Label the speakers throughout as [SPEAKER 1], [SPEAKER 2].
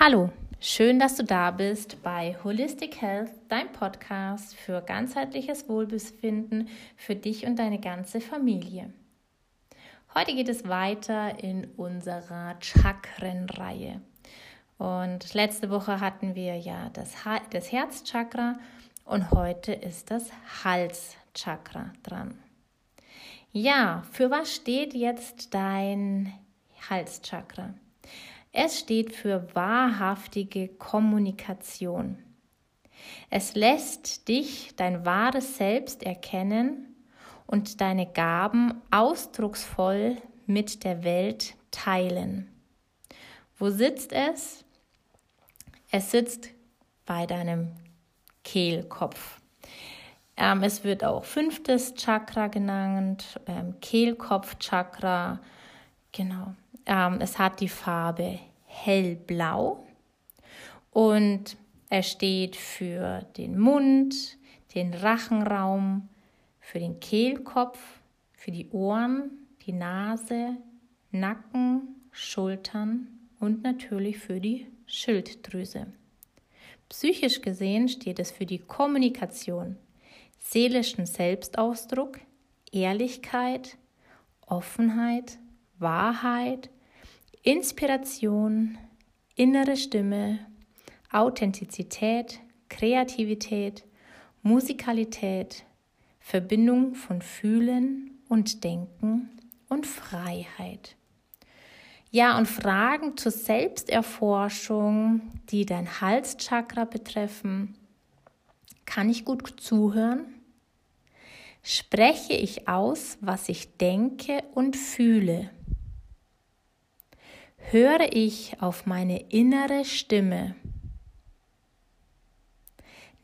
[SPEAKER 1] Hallo, schön, dass du da bist bei Holistic Health, dein Podcast für ganzheitliches Wohlbefinden für dich und deine ganze Familie. Heute geht es weiter in unserer Chakrenreihe. Und letzte Woche hatten wir ja das, das Herzchakra und heute ist das Halschakra dran. Ja, für was steht jetzt dein Halschakra? Es steht für wahrhaftige Kommunikation. Es lässt dich dein wahres Selbst erkennen und deine Gaben ausdrucksvoll mit der Welt teilen. Wo sitzt es? Es sitzt bei deinem Kehlkopf. Ähm, es wird auch fünftes Chakra genannt, ähm, Kehlkopfchakra. Genau. Ähm, es hat die Farbe hellblau und er steht für den Mund, den Rachenraum, für den Kehlkopf, für die Ohren, die Nase, Nacken, Schultern und natürlich für die Schilddrüse. Psychisch gesehen steht es für die Kommunikation, seelischen Selbstausdruck, Ehrlichkeit, Offenheit, Wahrheit, Inspiration, innere Stimme, Authentizität, Kreativität, Musikalität, Verbindung von Fühlen und Denken und Freiheit. Ja, und Fragen zur Selbsterforschung, die dein Halschakra betreffen, kann ich gut zuhören? Spreche ich aus, was ich denke und fühle? Höre ich auf meine innere Stimme?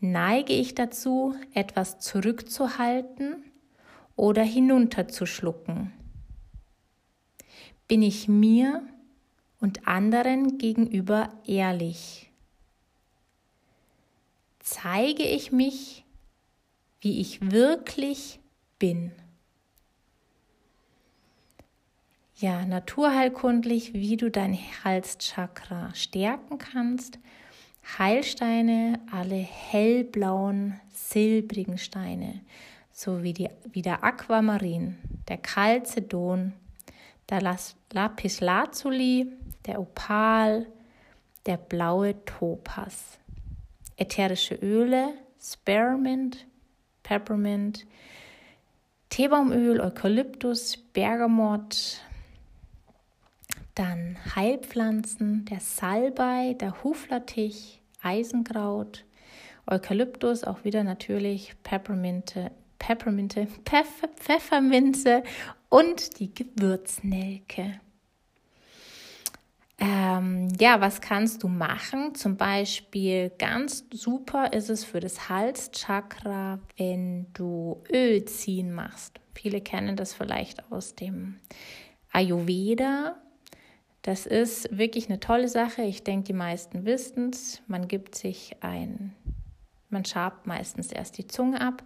[SPEAKER 1] Neige ich dazu, etwas zurückzuhalten oder hinunterzuschlucken? Bin ich mir und anderen gegenüber ehrlich? Zeige ich mich, wie ich wirklich bin? Ja, naturheilkundlich, wie du dein Halschakra stärken kannst. Heilsteine, alle hellblauen, silbrigen Steine, so wie, die, wie der Aquamarin, der Calcedon, der Lapislazuli, der Opal, der blaue Topas. Ätherische Öle, Spearmint, Peppermint, Teebaumöl, Eukalyptus, Bergamott, dann Heilpflanzen, der Salbei, der Huflattich, Eisenkraut, Eukalyptus, auch wieder natürlich Pepperminte, Pepperminte, Pfeffer, Pfefferminze und die Gewürznelke. Ähm, ja, was kannst du machen? Zum Beispiel ganz super ist es für das Halschakra, wenn du Öl ziehen machst. Viele kennen das vielleicht aus dem Ayurveda. Das ist wirklich eine tolle Sache. Ich denke, die meisten wissen es. Man gibt sich ein, man schabt meistens erst die Zunge ab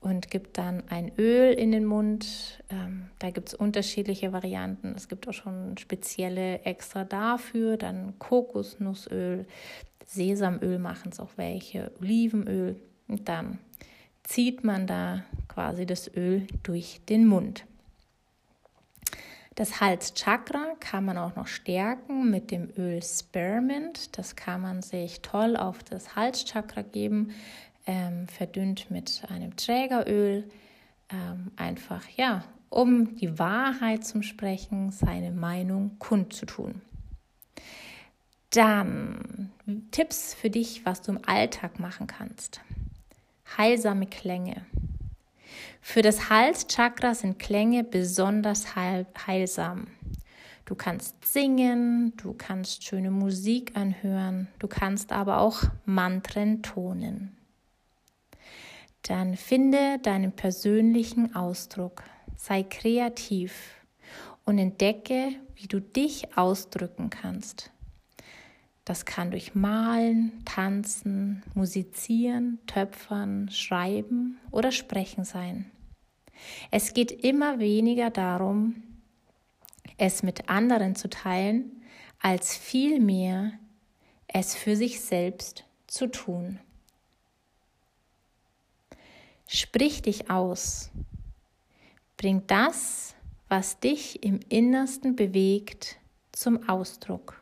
[SPEAKER 1] und gibt dann ein Öl in den Mund. Ähm, da gibt es unterschiedliche Varianten. Es gibt auch schon spezielle extra dafür. Dann Kokosnussöl, Sesamöl machen es auch welche, Olivenöl. Und dann zieht man da quasi das Öl durch den Mund. Das Halschakra kann man auch noch stärken mit dem Öl Spearmint. Das kann man sich toll auf das Halschakra geben, ähm, verdünnt mit einem Trägeröl. Ähm, einfach, ja, um die Wahrheit zum Sprechen, seine Meinung kundzutun. Dann Tipps für dich, was du im Alltag machen kannst. Heilsame Klänge. Für das Halschakra sind Klänge besonders heil heilsam. Du kannst singen, du kannst schöne Musik anhören, du kannst aber auch Mantren tonen. Dann finde deinen persönlichen Ausdruck, sei kreativ und entdecke, wie du dich ausdrücken kannst. Das kann durch Malen, Tanzen, Musizieren, Töpfern, Schreiben oder Sprechen sein. Es geht immer weniger darum, es mit anderen zu teilen, als vielmehr es für sich selbst zu tun. Sprich dich aus. Bring das, was dich im Innersten bewegt, zum Ausdruck.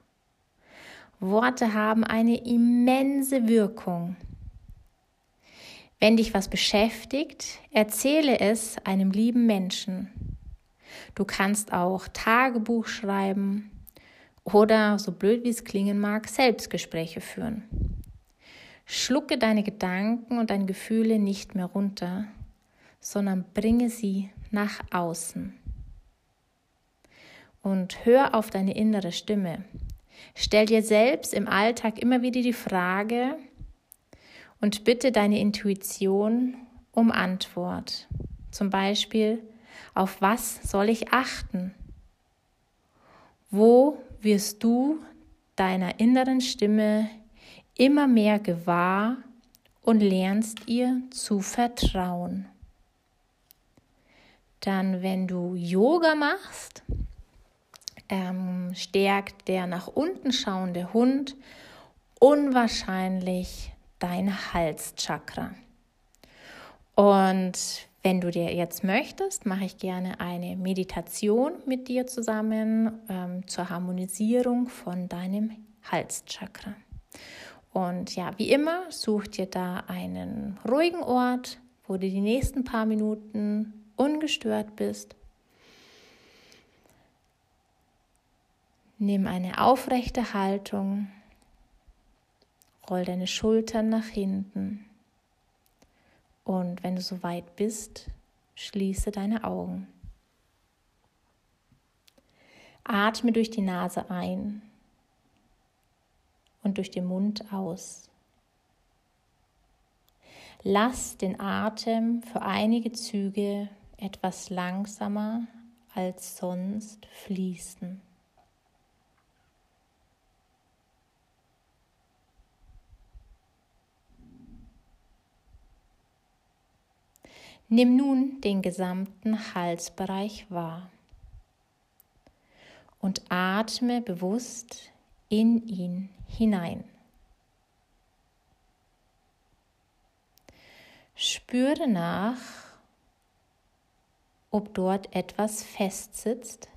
[SPEAKER 1] Worte haben eine immense Wirkung. Wenn dich was beschäftigt, erzähle es einem lieben Menschen. Du kannst auch Tagebuch schreiben oder, so blöd wie es klingen mag, Selbstgespräche führen. Schlucke deine Gedanken und deine Gefühle nicht mehr runter, sondern bringe sie nach außen. Und hör auf deine innere Stimme. Stell dir selbst im Alltag immer wieder die Frage und bitte deine Intuition um Antwort. Zum Beispiel, auf was soll ich achten? Wo wirst du deiner inneren Stimme immer mehr gewahr und lernst ihr zu vertrauen. Dann, wenn du Yoga machst, ähm, stärkt der nach unten schauende Hund unwahrscheinlich dein Halschakra. Und wenn du dir jetzt möchtest, mache ich gerne eine Meditation mit dir zusammen ähm, zur Harmonisierung von deinem Halschakra. Und ja, wie immer, such dir da einen ruhigen Ort, wo du die nächsten paar Minuten ungestört bist. Nimm eine aufrechte Haltung, roll deine Schultern nach hinten und wenn du soweit bist, schließe deine Augen. Atme durch die Nase ein und durch den Mund aus. Lass den Atem für einige Züge etwas langsamer als sonst fließen. Nimm nun den gesamten Halsbereich wahr und atme bewusst in ihn hinein. Spüre nach, ob dort etwas festsitzt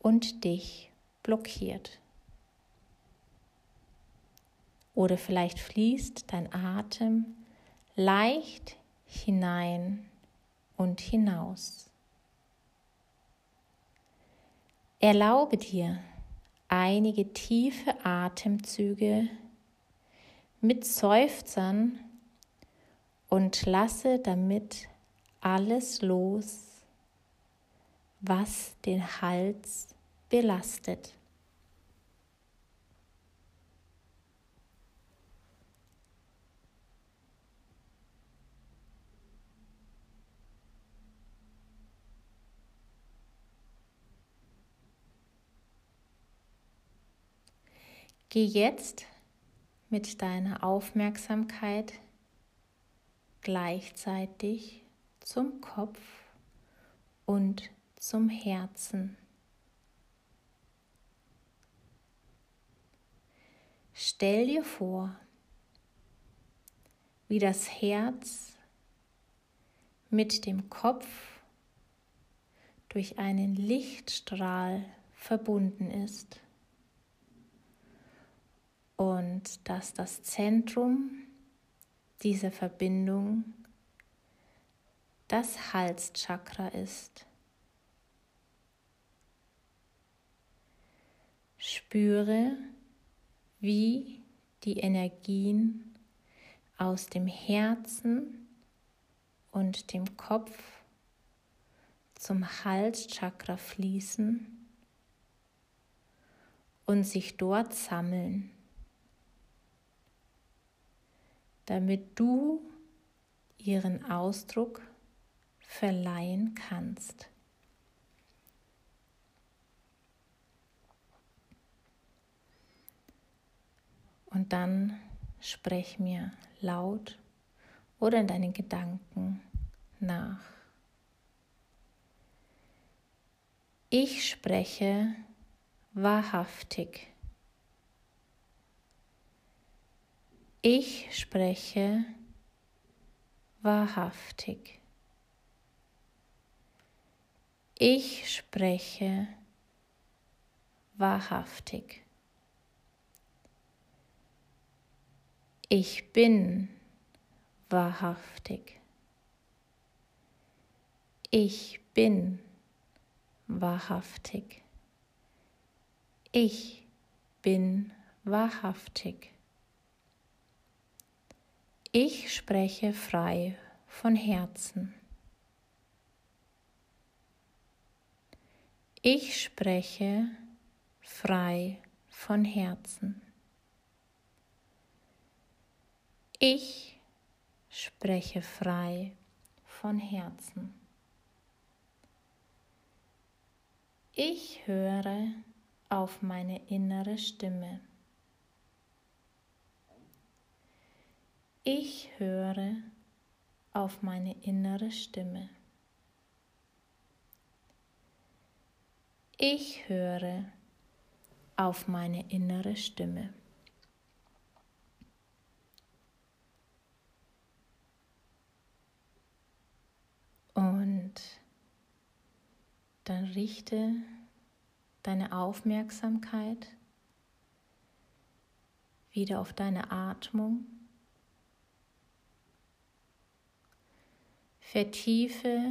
[SPEAKER 1] und dich blockiert. Oder vielleicht fließt dein Atem leicht hinein und hinaus. Erlaube dir einige tiefe Atemzüge mit Seufzern und lasse damit alles los, was den Hals belastet. Geh jetzt mit deiner Aufmerksamkeit gleichzeitig zum Kopf und zum Herzen. Stell dir vor, wie das Herz mit dem Kopf durch einen Lichtstrahl verbunden ist und dass das Zentrum dieser Verbindung das Halschakra ist. Spüre, wie die Energien aus dem Herzen und dem Kopf zum Halschakra fließen und sich dort sammeln damit du ihren Ausdruck verleihen kannst. Und dann sprech mir laut oder in deinen Gedanken nach. Ich spreche wahrhaftig. Ich spreche wahrhaftig. Ich spreche wahrhaftig. Ich bin wahrhaftig. Ich bin wahrhaftig. Ich bin wahrhaftig. Ich spreche frei von Herzen. Ich spreche frei von Herzen. Ich spreche frei von Herzen. Ich höre auf meine innere Stimme. Ich höre auf meine innere Stimme. Ich höre auf meine innere Stimme. Und dann richte deine Aufmerksamkeit wieder auf deine Atmung. Vertiefe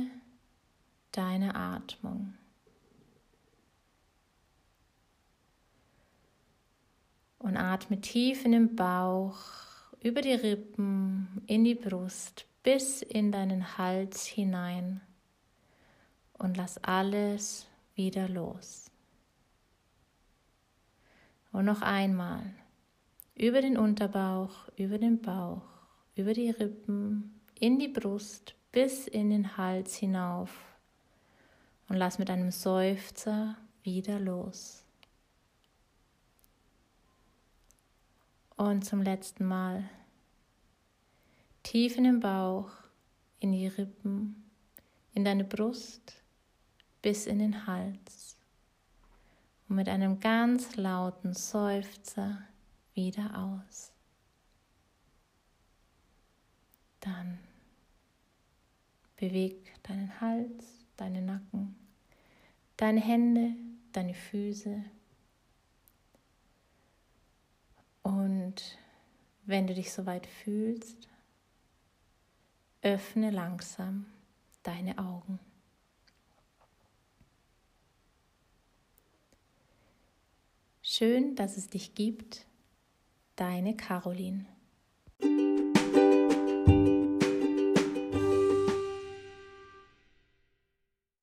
[SPEAKER 1] deine Atmung. Und atme tief in den Bauch, über die Rippen, in die Brust, bis in deinen Hals hinein. Und lass alles wieder los. Und noch einmal über den Unterbauch, über den Bauch, über die Rippen, in die Brust, bis in den Hals hinauf. Und lass mit einem Seufzer wieder los. Und zum letzten Mal tief in den Bauch, in die Rippen, in deine Brust bis in den Hals. Und mit einem ganz lauten Seufzer wieder aus. Dann beweg deinen Hals, deinen Nacken, deine Hände, deine Füße Und wenn du dich soweit fühlst, öffne langsam deine Augen. Schön, dass es dich gibt, deine Caroline.